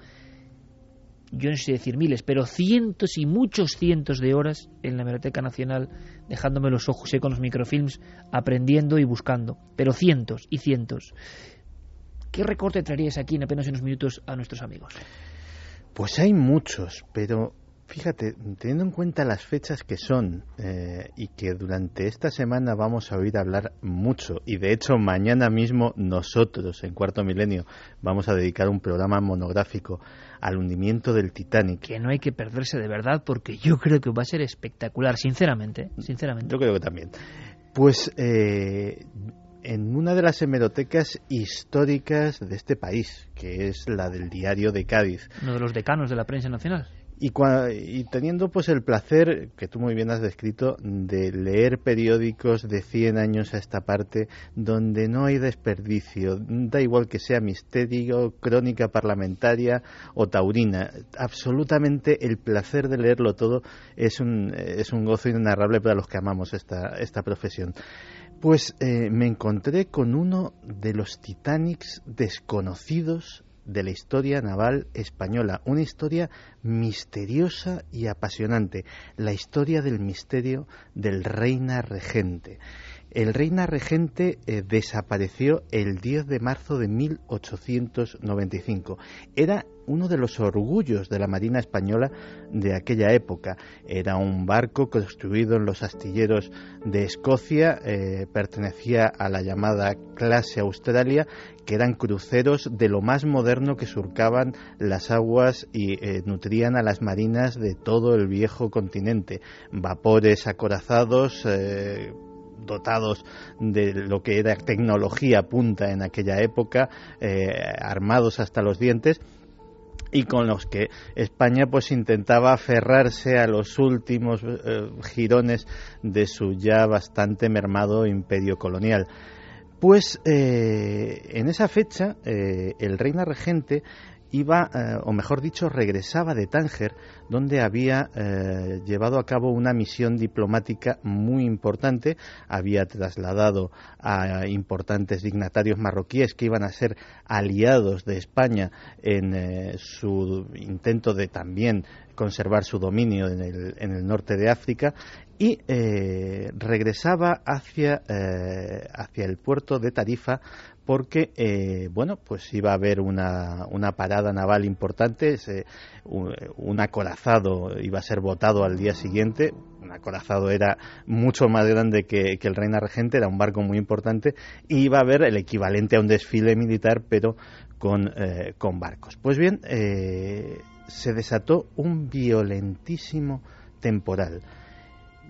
yo no sé decir miles, pero cientos y muchos cientos de horas en la Biblioteca Nacional, dejándome los ojos con los microfilms, aprendiendo y buscando, pero cientos y cientos. ¿Qué recorte traerías aquí en apenas unos minutos a nuestros amigos? Pues hay muchos, pero Fíjate, teniendo en cuenta las fechas que son eh, y que durante esta semana vamos a oír hablar mucho, y de hecho mañana mismo nosotros en Cuarto Milenio vamos a dedicar un programa monográfico al hundimiento del Titanic. Que no hay que perderse de verdad porque yo creo que va a ser espectacular, sinceramente, sinceramente. Yo creo que también. Pues eh, en una de las hemerotecas históricas de este país, que es la del Diario de Cádiz. Uno de los decanos de la prensa nacional. Y, y, teniendo pues el placer, que tú muy bien has descrito, de leer periódicos de 100 años a esta parte, donde no hay desperdicio, da igual que sea misterio, crónica parlamentaria o taurina, absolutamente el placer de leerlo todo es un, es un gozo inenarrable para los que amamos esta, esta profesión. Pues eh, me encontré con uno de los Titanics desconocidos de la historia naval española, una historia misteriosa y apasionante, la historia del misterio del Reina Regente. El Reina Regente eh, desapareció el 10 de marzo de 1895. Era uno de los orgullos de la Marina española de aquella época. Era un barco construido en los astilleros de Escocia, eh, pertenecía a la llamada clase Australia, que eran cruceros de lo más moderno que surcaban las aguas y eh, nutrían a las marinas de todo el viejo continente. Vapores acorazados, dotados de lo que era tecnología punta en aquella época, armados hasta los dientes y con los que España pues intentaba aferrarse a los últimos eh, girones de su ya bastante mermado imperio colonial. Pues eh, en esa fecha eh, el reina regente iba, eh, o mejor dicho, regresaba de Tánger, donde había eh, llevado a cabo una misión diplomática muy importante, había trasladado a importantes dignatarios marroquíes que iban a ser aliados de España en eh, su intento de también conservar su dominio en el, en el norte de África. Y regresaba hacia, hacia el puerto de Tarifa porque eh, bueno pues iba a haber una, una parada naval importante un, acorazado iba a ser votado al día siguiente un acorazado era mucho más grande que, el Reina Regente era un barco muy importante y iba a haber el equivalente a un desfile militar pero con, eh, con barcos. Pues bien eh, se desató un violentísimo temporal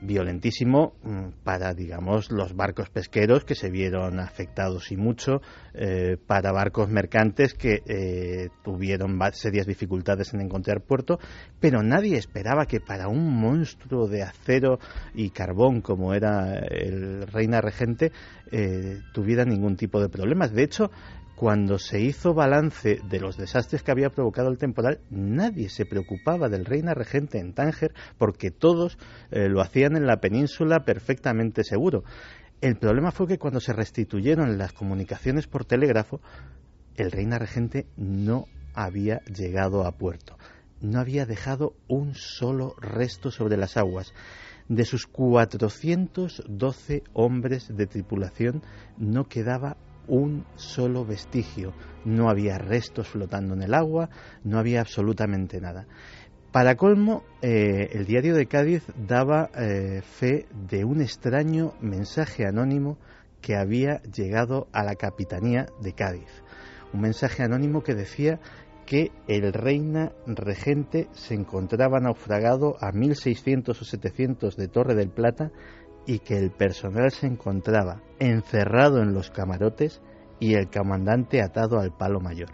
violentísimo mm, para, digamos, los barcos pesqueros que se vieron afectados y mucho, eh, para barcos mercantes que eh, tuvieron serias dificultades en encontrar puerto, pero nadie esperaba que para un monstruo de acero y carbón como era el Reina Regente eh, tuviera ningún tipo de problemas. De hecho, cuando se hizo balance de los desastres que había provocado el temporal, nadie se preocupaba del reina regente en Tánger porque todos eh, lo hacían en la península perfectamente seguro. El problema fue que cuando se restituyeron las comunicaciones por telégrafo, el reina regente no había llegado a puerto, no había dejado un solo resto sobre las aguas. De sus 412 hombres de tripulación no quedaba un solo vestigio. No había restos flotando en el agua, no había absolutamente nada. Para colmo, eh, el diario de Cádiz daba eh, fe de un extraño mensaje anónimo que había llegado a la capitanía de Cádiz. Un mensaje anónimo que decía que el reina regente se encontraba naufragado a 1600 o 700 de Torre del Plata y que el personal se encontraba encerrado en los camarotes y el comandante atado al palo mayor.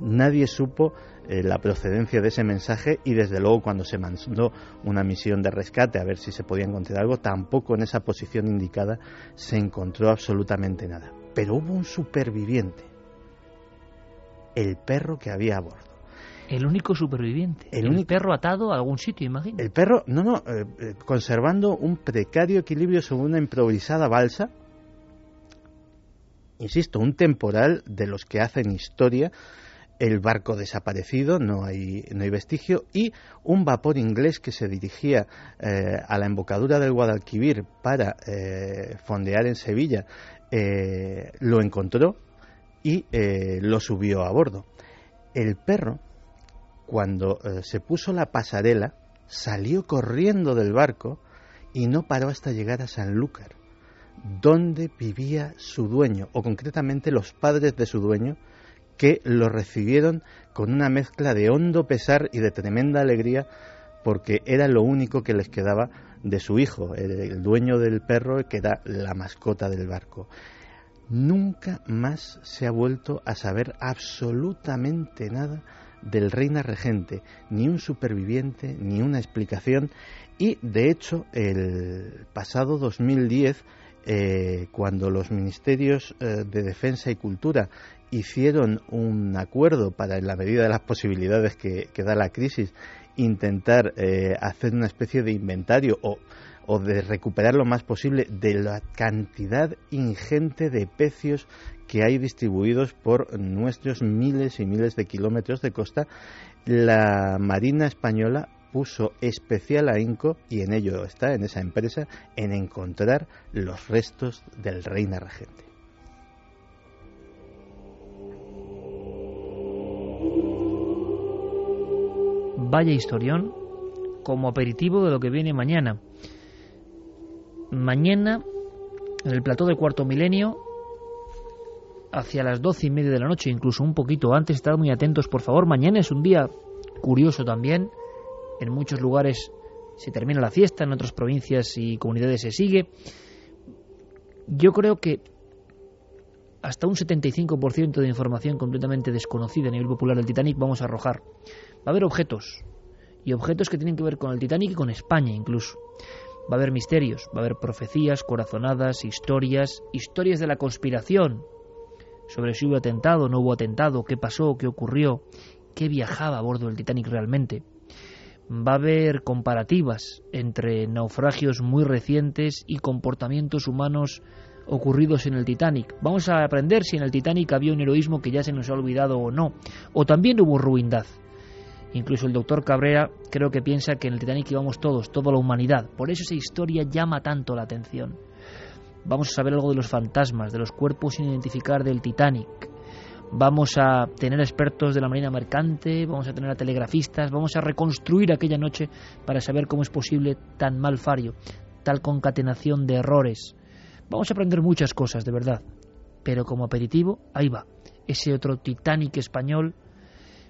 Nadie supo eh, la procedencia de ese mensaje y desde luego cuando se mandó una misión de rescate a ver si se podía encontrar algo, tampoco en esa posición indicada se encontró absolutamente nada. Pero hubo un superviviente, el perro que había a bordo. El único superviviente. El, perro atado a algún sitio, imagino. El perro, no, no, eh, eh, conservando un precario equilibrio sobre una improvisada balsa. Insisto, un temporal de los que hacen historia. El barco desaparecido, no hay, no hay vestigio, y un vapor inglés que se dirigía eh, a la embocadura del Guadalquivir para fondear en Sevilla, lo encontró y lo subió a bordo. El perro cuando eh, se puso la pasarela, salió corriendo del barco y no paró hasta llegar a Sanlúcar, donde vivía su dueño, o concretamente los padres de su dueño, que lo recibieron con una mezcla de hondo pesar y de tremenda alegría, porque era lo único que les quedaba de su hijo, el, dueño del perro, que era la mascota del barco. Nunca más se ha vuelto a saber absolutamente nada del reina regente, ni un superviviente, ni una explicación, y de hecho el pasado 2010, eh, cuando los ministerios eh, de Defensa y Cultura hicieron un acuerdo para, en la medida de las posibilidades que, da la crisis, intentar eh, hacer una especie de inventario o, o, de recuperar lo más posible de la cantidad ingente de pecios que hay distribuidos por nuestros miles y miles de kilómetros de costa, la Marina Española puso especial ahínco, y en ello está, en esa empresa, en encontrar los restos del reina regente. vaya historión como aperitivo de lo que viene mañana. Mañana, en el plató del cuarto milenio, hacia las doce y media de la noche, incluso un poquito antes, estad muy atentos, por favor. Mañana es un día curioso también. En muchos lugares se termina la fiesta, en otras provincias y comunidades se sigue. Yo creo que hasta un 75% de información completamente desconocida a nivel popular del Titanic vamos a arrojar. Va a haber objetos, y objetos que tienen que ver con el Titanic y con España incluso. Va a haber misterios, va a haber profecías, corazonadas, historias, historias de la conspiración sobre si hubo atentado, no hubo atentado, qué pasó, qué ocurrió, qué viajaba a bordo del Titanic realmente. Va a haber comparativas entre naufragios muy recientes y comportamientos humanos ocurridos en el Titanic. Vamos a aprender si en el Titanic había un heroísmo que ya se nos ha olvidado o no, o también hubo ruindad. Incluso el doctor Cabrera creo que piensa que en el Titanic íbamos todos, toda la humanidad. Por eso esa historia llama tanto la atención. Vamos a saber algo de los fantasmas, de los cuerpos sin identificar del Titanic. Vamos a tener expertos de la Marina Mercante, vamos a tener a telegrafistas, vamos a reconstruir aquella noche para saber cómo es posible tan mal fario, tal concatenación de errores. Vamos a aprender muchas cosas, de verdad. Pero como aperitivo, ahí va. Ese otro Titanic español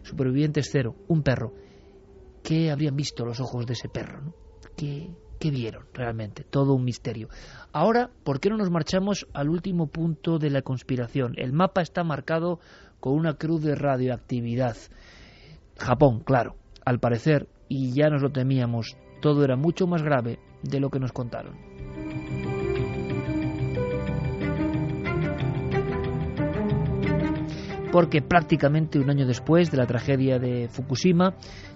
Supervivientes cero, un perro. ¿Qué habrían visto los ojos de ese perro? ¿Qué, ¿Qué vieron realmente? Todo un misterio. Ahora, ¿por qué no nos marchamos al último punto de la conspiración? El mapa está marcado con una cruz de radioactividad. Japón, claro. Al parecer, y ya nos lo temíamos, todo era mucho más grave de lo que nos contaron. Porque prácticamente un año después de la tragedia de Fukushima,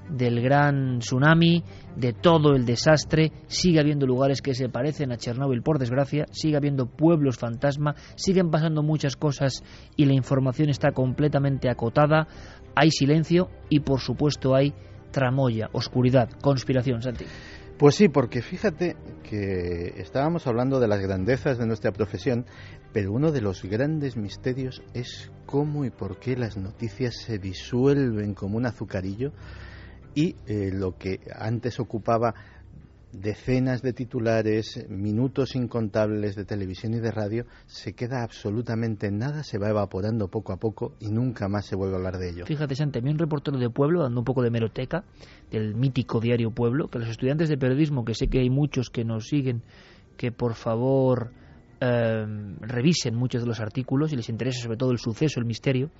del gran tsunami, de todo el desastre, sigue habiendo lugares que se parecen a Chernóbil, por desgracia, sigue habiendo pueblos fantasma, siguen pasando muchas cosas y la información está completamente acotada, hay silencio y por supuesto hay tramoya, oscuridad, conspiración, Santi. Pues sí, porque fíjate que estábamos hablando de las grandezas de nuestra profesión, pero uno de los grandes misterios es cómo y por qué las noticias se disuelven como un azucarillo y eh, lo que antes ocupaba decenas de titulares, minutos incontables de televisión y de radio, se queda absolutamente nada, se va evaporando poco a poco y nunca más se vuelve a hablar de ello. Fíjate, Santi, a mí un reportero de Pueblo, dando un poco de meroteca, del mítico diario Pueblo, que los estudiantes de periodismo, que sé que hay muchos que nos siguen, que por favor eh, revisen muchos de los artículos y les interesa sobre todo el suceso, el misterio,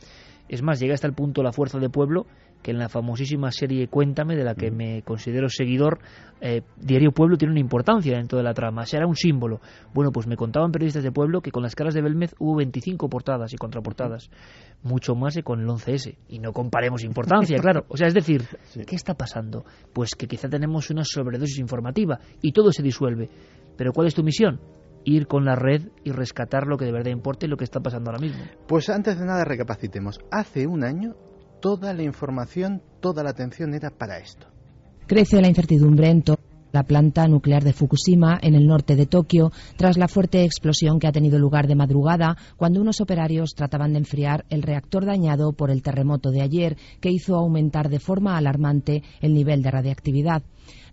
es más, llega hasta el punto la fuerza de pueblo que en la famosísima serie Cuéntame, de la que me considero seguidor, eh, Diario Pueblo tiene una importancia dentro de la trama, será un símbolo. Bueno, pues me contaban periodistas de pueblo que con las caras de Belmez hubo 25 portadas y contraportadas, mucho más que con el 11S. Y no comparemos importancia, claro. O sea, es decir, ¿qué está pasando? Pues que quizá tenemos una sobredosis informativa y todo se disuelve. Pero ¿cuál es tu misión? Ir con la red y rescatar lo que de verdad importa y lo que está pasando ahora mismo. Pues antes de nada recapacitemos. Hace un año toda la información, toda la atención era para esto. Crece la incertidumbre en la planta nuclear de Fukushima, en el norte de Tokio, tras la fuerte explosión que ha tenido lugar de madrugada cuando unos operarios trataban de enfriar el reactor dañado por el terremoto de ayer, que hizo aumentar de forma alarmante el nivel de radiactividad.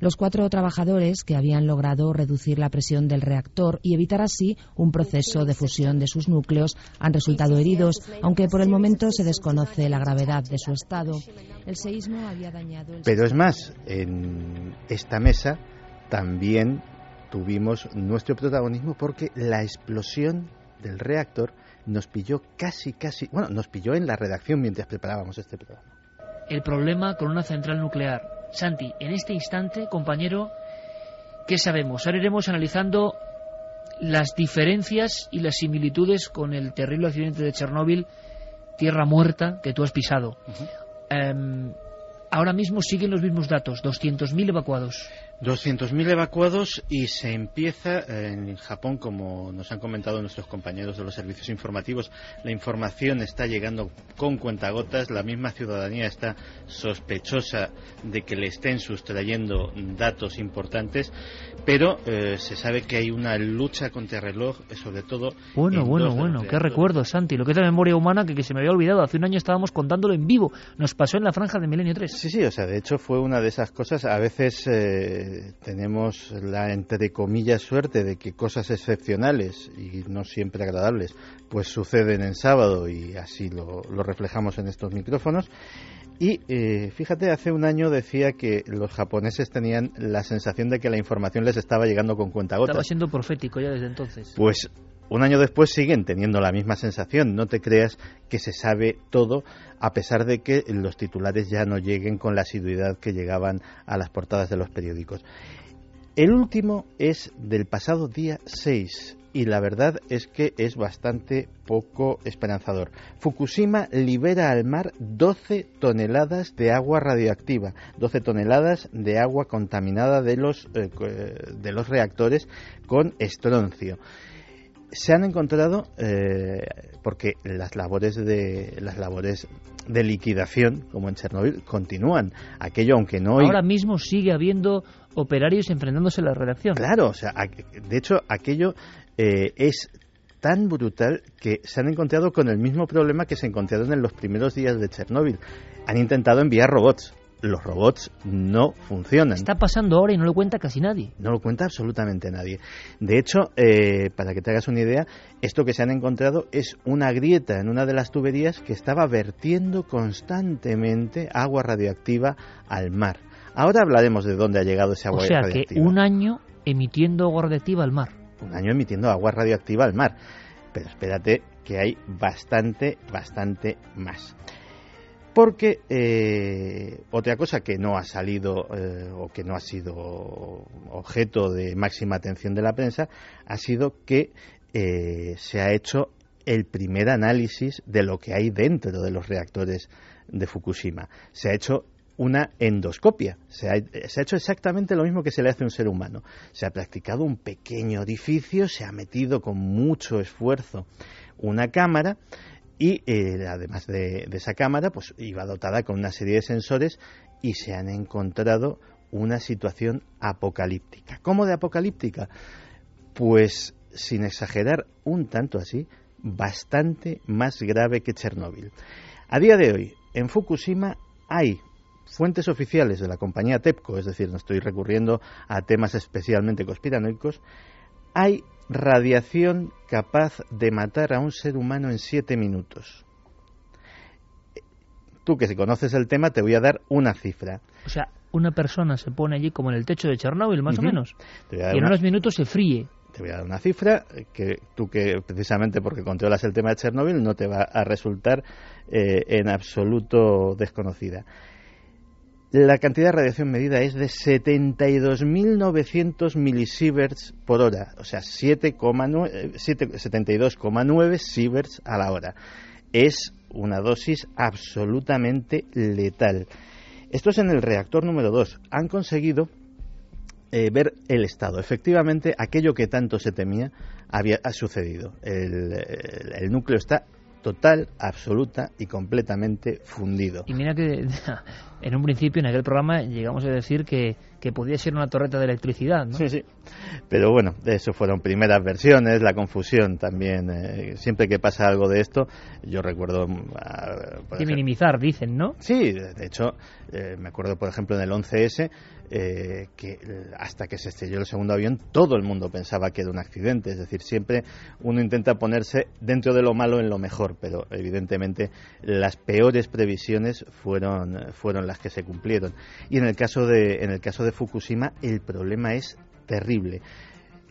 Los cuatro trabajadores que habían logrado reducir la presión del reactor y evitar así un proceso de fusión de sus núcleos han resultado heridos, aunque por el momento se desconoce la gravedad de su estado. El seísmo había dañado. Pero es más, en esta mesa también tuvimos nuestro protagonismo porque la explosión del reactor nos pilló casi, casi, bueno, nos pilló en la redacción mientras preparábamos este programa. El problema con una central nuclear. Santi, en este instante, compañero, ¿qué sabemos? Ahora iremos analizando las diferencias y las similitudes con el terrible accidente de Chernóbil, tierra muerta, que tú has pisado. Em, ahora mismo siguen los mismos datos, 200.000 evacuados. 200.000 evacuados y se empieza en Japón, como nos han comentado nuestros compañeros de los servicios informativos, la información está llegando con cuentagotas, la misma ciudadanía está sospechosa de que le estén sustrayendo datos importantes, pero eh, se sabe que hay una lucha contra el reloj, sobre todo. Bueno, bueno, bueno, qué recuerdo, Santi, lo que es la memoria humana que, que se me había olvidado. Hace un año estábamos contándolo en vivo, nos pasó en la franja de Milenio 3. Sí, sí, o sea, de hecho fue una de esas cosas, a veces. Eh, tenemos la entre comillas suerte de que cosas excepcionales y no siempre agradables pues suceden en sábado y así lo, reflejamos en estos micrófonos y eh, fíjate, hace un año decía que los japoneses tenían la sensación de que la información les estaba llegando con cuentagotas. Estaba siendo profético ya desde entonces. Pues un año después siguen teniendo la misma sensación. No te creas que se sabe todo, a pesar de que los titulares ya no lleguen con la asiduidad que llegaban a las portadas de los periódicos. El último es del pasado día 6 y la verdad es que es bastante poco esperanzador. Fukushima libera al mar 12 toneladas de agua radioactiva, 12 toneladas de agua contaminada de los, eh, de los reactores con estroncio se han encontrado eh, porque las labores de las labores de liquidación como en Chernobyl continúan. Aquello aunque no ahora mismo sigue habiendo operarios enfrentándose a la redacción. Claro o sea de hecho aquello eh, es tan brutal que se han encontrado con el mismo problema que se encontraron en los primeros días de Chernóbil. Han intentado enviar robots los robots no funcionan. Está pasando ahora y no lo cuenta casi nadie. No lo cuenta absolutamente nadie. De hecho, eh, para que te hagas una idea, esto que se han encontrado es una grieta en una de las tuberías que estaba vertiendo constantemente agua radioactiva al mar. Ahora hablaremos de dónde ha llegado ese agua radioactiva. O sea que un año emitiendo agua radioactiva al mar. Un año emitiendo agua radioactiva al mar. Pero espérate que hay bastante, bastante más. Porque eh, otra cosa que no ha salido eh, o que no ha sido objeto de máxima atención de la prensa ha sido que eh, se ha hecho el primer análisis de lo que hay dentro de los reactores de Fukushima. Se ha hecho una endoscopia. Se ha, se ha, hecho exactamente lo mismo que se le hace a un ser humano. Se ha practicado un pequeño orificio, se ha metido con mucho esfuerzo una cámara y eh, además de, esa cámara, pues iba dotada con una serie de sensores y se han encontrado una situación apocalíptica. ¿Cómo de apocalíptica? Pues sin exagerar un tanto así, bastante más grave que Chernóbil. A día de hoy, en Fukushima hay fuentes oficiales de la compañía TEPCO, es decir, no estoy recurriendo a temas especialmente conspiranoicos, hay radiación capaz de matar a un ser humano en siete minutos. Tú que si conoces el tema te voy a dar una cifra. O sea, una persona se pone allí como en el techo de Chernóbil, más o menos, y en unos minutos se fríe. Te voy a dar una cifra que tú que precisamente porque controlas el tema de Chernóbil no te va a resultar eh, en absoluto desconocida. La cantidad de radiación medida es de 72.900 milisieverts por hora, o sea, 72,9 sieverts a la hora. Es una dosis absolutamente letal. Esto es en el reactor número 2. Han conseguido eh, ver el estado. Efectivamente, aquello que tanto se temía había ha sucedido. el núcleo está total, absoluta y completamente fundido. Y mira que en un principio, en aquel programa, llegamos a decir que, que podía ser una torreta de electricidad, ¿no? Sí, sí. Pero bueno, eso fueron primeras versiones, la confusión también. eh, siempre que pasa algo de esto, yo recuerdo... ah, De ejemplo- minimizar, dicen, ¿no? Sí, de hecho, eh, me acuerdo, por ejemplo, en el 11S, eh, que hasta que se estrelló el segundo avión, todo el mundo pensaba que era un accidente. Es decir, siempre uno intenta ponerse dentro de lo malo en lo mejor, pero evidentemente las peores previsiones fueron, fueron las que se cumplieron. Y en el caso de, en el caso de Fukushima, el problema es terrible.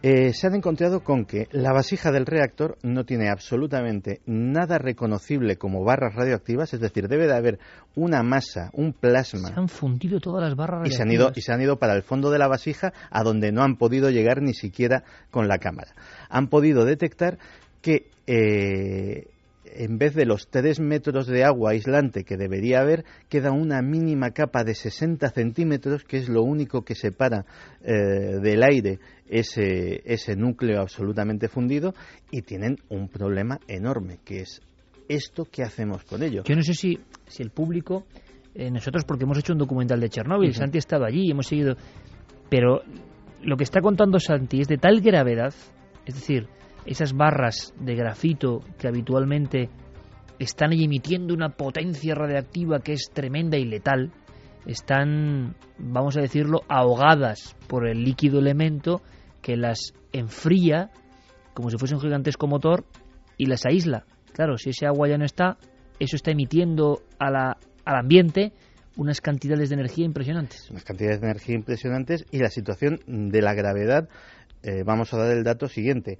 Eh, se han encontrado con que la vasija del reactor no tiene absolutamente nada reconocible como barras radioactivas, es decir, debe de haber una masa, un plasma, Se han fundido todas las barras y se, han ido, y se han ido para el fondo de la vasija a donde no han podido llegar ni siquiera con la cámara. Han podido detectar que eh, en vez de los 3 metros de agua aislante que debería haber, queda una mínima capa de 60 centímetros, que es lo único que separa eh, del aire ese, ese núcleo absolutamente fundido, y tienen un problema enorme, que es esto, ¿qué hacemos con ello? Yo no sé si, si el público, eh, nosotros porque hemos hecho un documental de Chernóbil. Santi ha estado allí, hemos seguido, pero lo que está contando Santi es de tal gravedad, es decir, esas barras de grafito que habitualmente están ahí emitiendo una potencia radiactiva que es tremenda y letal, están, vamos a decirlo, ahogadas por el líquido elemento que las enfría como si fuese un gigantesco motor y las aísla. Claro, si ese agua ya no está, eso está emitiendo a la- al ambiente unas cantidades de energía impresionantes. unas cantidades de energía impresionantes y la situación de la gravedad, eh, vamos a dar el dato siguiente.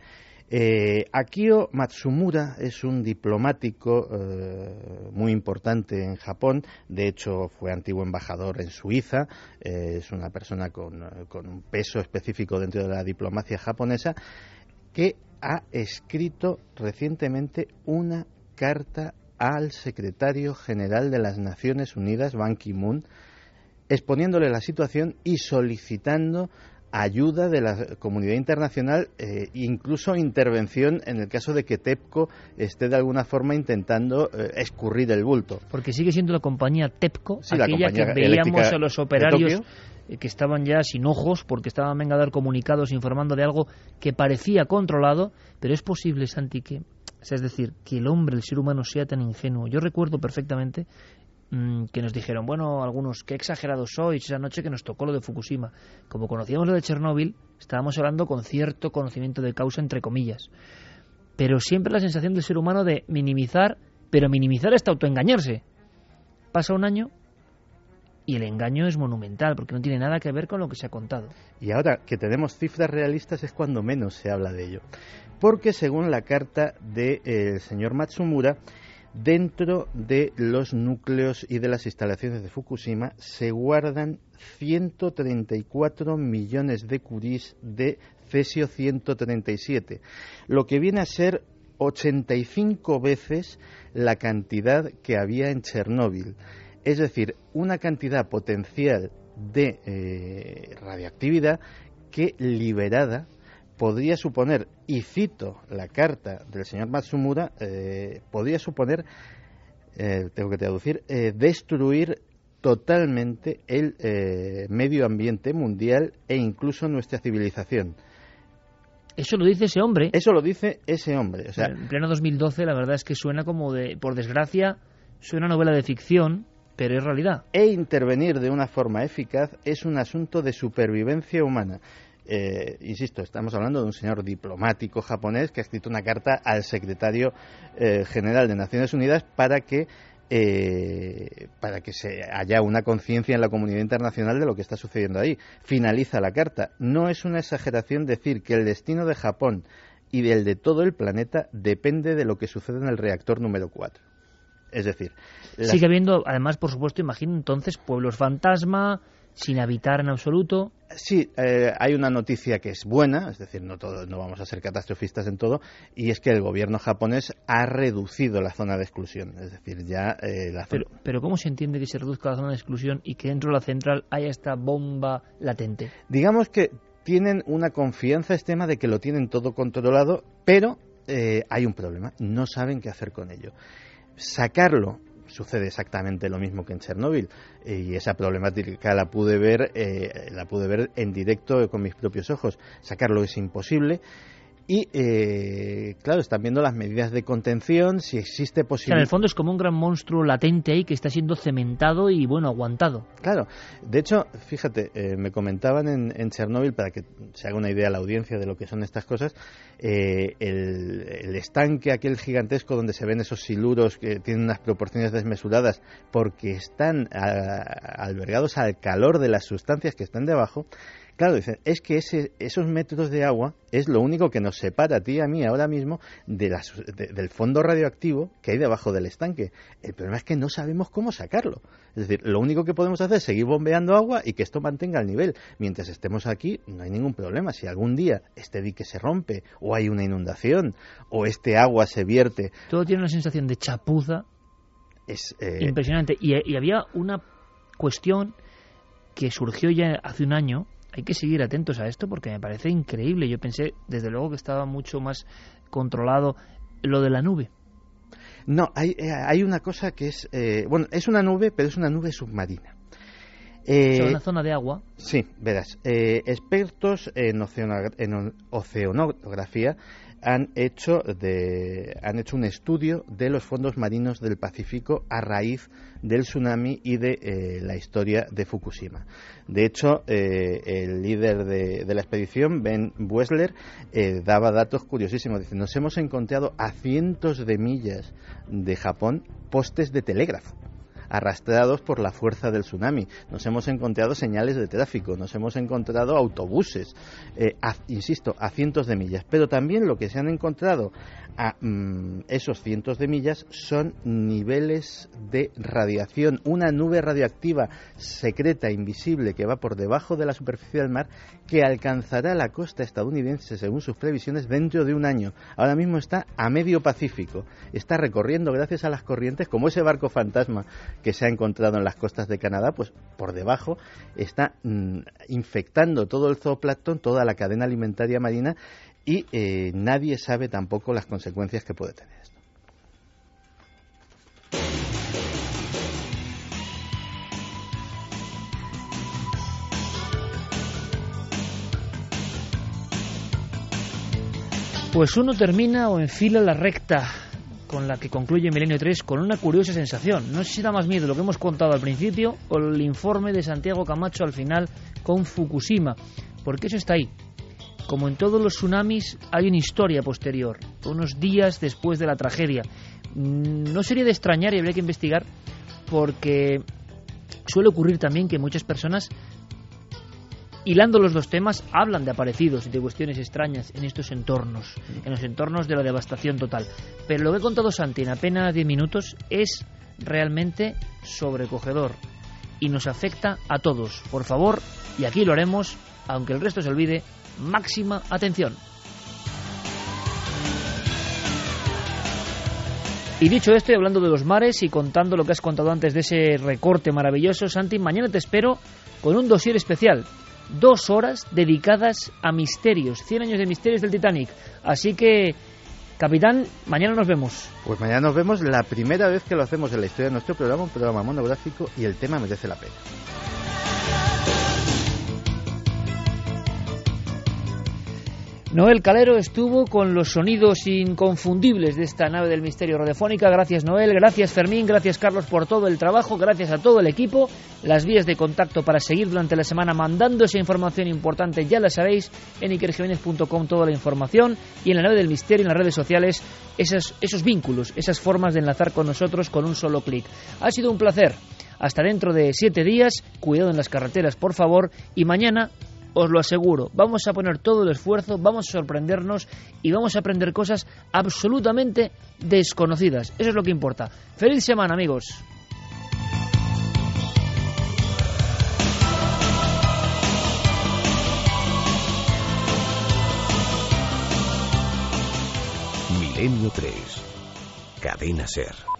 Eh, Akio Matsumura es un diplomático eh, muy importante en Japón, de hecho fue antiguo embajador en Suiza, eh, es una persona con, con un peso específico dentro de la diplomacia japonesa, que ha escrito recientemente una carta al secretario general de las Naciones Unidas, Ban Ki-moon, exponiéndole la situación y solicitando ayuda de la comunidad internacional e incluso intervención en el caso de que TEPCO esté de alguna forma intentando eh, escurrir el bulto. Porque sigue siendo la compañía TEPCO, Sí, la aquella que compañía veíamos eléctrica a los operarios eh, que estaban ya sin ojos porque estaban venga a dar comunicados informando de algo que parecía controlado, pero es posible, Santi, que, es decir, que el hombre, el ser humano sea tan ingenuo. Yo recuerdo perfectamente mm, que nos dijeron, bueno, algunos, qué exagerados sois esa noche que nos tocó lo de Fukushima. Como conocíamos lo de Chernóbil, estábamos hablando con cierto conocimiento de causa, entre comillas. Pero siempre la sensación del ser humano de minimizar, pero minimizar hasta autoengañarse. Pasa un año y el engaño es monumental, porque no tiene nada que ver con lo que se ha contado. Y ahora que tenemos cifras realistas es cuando menos se habla de ello. Porque según la carta del señor Matsumura, dentro de los núcleos y de las instalaciones de Fukushima se guardan 134 millones de curis de cesio 137, lo que viene a ser 85 veces la cantidad que había en Chernóbil. Es decir, una cantidad potencial de eh, radioactividad que liberada podría suponer, y cito la carta del señor Matsumura, eh, podría suponer, eh, tengo que traducir, eh, destruir totalmente el eh, medio ambiente mundial e incluso nuestra civilización. Eso lo dice ese hombre. Eso lo dice ese hombre. O sea, en pleno 2012, la verdad es que suena como de, por desgracia, suena novela de ficción, pero es realidad. e intervenir de una forma eficaz es un asunto de supervivencia humana. Eh, insisto, estamos hablando de un señor diplomático japonés que ha escrito una carta al secretario eh, general de Naciones Unidas para que eh, para que se haya una conciencia en la comunidad internacional de lo que está sucediendo ahí. Finaliza la carta. No es una exageración decir que el destino de Japón y del de todo el planeta depende de lo que sucede en el reactor número 4. Es decir, Sigue habiendo, además, por supuesto, imagino entonces, pueblos fantasma, sin habitar en absoluto. Sí, eh, hay una noticia que es buena, es decir, no, todo, no vamos a ser catastrofistas en todo, y es que el gobierno japonés ha reducido la zona de exclusión. Es decir, ya eh, la zona- Pero, pero ¿cómo se entiende que se reduzca la zona de exclusión y que dentro de la central haya esta bomba latente? Digamos que tienen una confianza extrema de que lo tienen todo controlado, pero eh, hay un problema, no saben qué hacer con ello. Sacarlo sucede exactamente lo mismo que en Chernóbil y esa problemática la pude ver la pude ver en directo con mis propios ojos. Sacarlo es imposible y, eh, claro, están viendo las medidas de contención, si existe posibilidad. en el fondo es como un gran monstruo latente ahí que está siendo cementado y, bueno, aguantado. Claro. De hecho, fíjate, eh, me comentaban en, en, Chernóbil, para que se haga una idea la audiencia de lo que son estas cosas, eh, el, estanque aquel gigantesco donde se ven esos siluros que tienen unas proporciones desmesuradas porque están albergados al calor de las sustancias que están debajo, Claro, dicen, es que ese, esos metros de agua es lo único que nos separa a ti y a mí ahora mismo de del fondo radioactivo que hay debajo del estanque. El problema es que no sabemos cómo sacarlo. Es decir, lo único que podemos hacer es seguir bombeando agua y que esto mantenga el nivel. Mientras estemos aquí, no hay ningún problema. Si algún día este dique se rompe, o hay una inundación, o este agua se vierte. Todo tiene una sensación de chapuza. Es eh, impresionante. y había una cuestión que surgió ya hace un año hay que seguir atentos a esto porque me parece increíble. Yo pensé, desde luego, que estaba mucho más controlado lo de la nube. No, hay, eh, hay una cosa que es, eh, bueno, es una nube, pero es una nube submarina. Eh, una zona de agua. Sí, verás. Eh, expertos en oceanografía han hecho, de, han hecho un estudio de los fondos marinos del Pacífico a raíz del tsunami y de eh, la historia de Fukushima. De hecho, eh, el líder de, la expedición, Ben Wessler, eh, daba datos curiosísimos. Dice, nos hemos encontrado a cientos de millas de Japón postes de telégrafo arrastrados por la fuerza del tsunami. Nos hemos encontrado señales de tráfico, nos hemos encontrado autobuses, eh, insisto, a cientos de millas. Pero también lo que se han encontrado a mm, esos cientos de millas son niveles de radiación, una nube radioactiva secreta, invisible, que va por debajo de la superficie del mar, que alcanzará la costa estadounidense, según sus previsiones, dentro de un año. Ahora mismo está a medio Pacífico, está recorriendo, gracias a las corrientes, como ese barco fantasma que se ha encontrado en las costas de Canadá, pues por debajo está mm, infectando todo el zooplancton, toda la cadena alimentaria marina y eh, nadie sabe tampoco las consecuencias que puede tener esto. Pues uno termina o enfila la recta con la que concluye Milenio 3 con una curiosa sensación. No sé si da más miedo lo que hemos contado al principio o el informe de Santiago Camacho al final con Fukushima, porque eso está ahí, como en todos los tsunamis, hay una historia posterior, unos días después de la tragedia. Mm, no sería de extrañar y habría que investigar porque suele ocurrir también que muchas personas, hilando los dos temas, hablan de aparecidos y de cuestiones extrañas en estos entornos, en los entornos de la devastación total. Pero lo que he contado Santi en apenas 10 minutos es realmente sobrecogedor y nos afecta a todos. Por favor, y aquí lo haremos, aunque el resto se olvide, máxima atención. Y dicho esto, y hablando de los mares y contando lo que has contado antes de ese recorte maravilloso, Santi, mañana te espero con un dossier especial. Dos horas dedicadas a misterios, 100 años de misterios del Titanic. Así que, capitán, mañana nos vemos. Pues mañana nos vemos la primera vez que lo hacemos en la historia de nuestro programa, un programa monográfico, y el tema merece la pena. Noel Calero estuvo con los sonidos inconfundibles de esta nave del misterio radiofónica. Gracias Noel, gracias Fermín, gracias Carlos por todo el trabajo, gracias a todo el equipo. Las vías de contacto para seguir durante la semana mandando esa información importante ya la sabéis en ikerjiménez.com toda la información y en la nave del misterio en las redes sociales esos, esos vínculos, esas formas de enlazar con nosotros con un solo clic. Ha sido un placer. Hasta dentro de siete días, cuidado en las carreteras por favor y mañana os lo aseguro, vamos a poner todo el esfuerzo, vamos a sorprendernos y vamos a aprender cosas absolutamente desconocidas. Eso es lo que importa. Feliz semana, amigos. Milenio 3. Cadena Ser.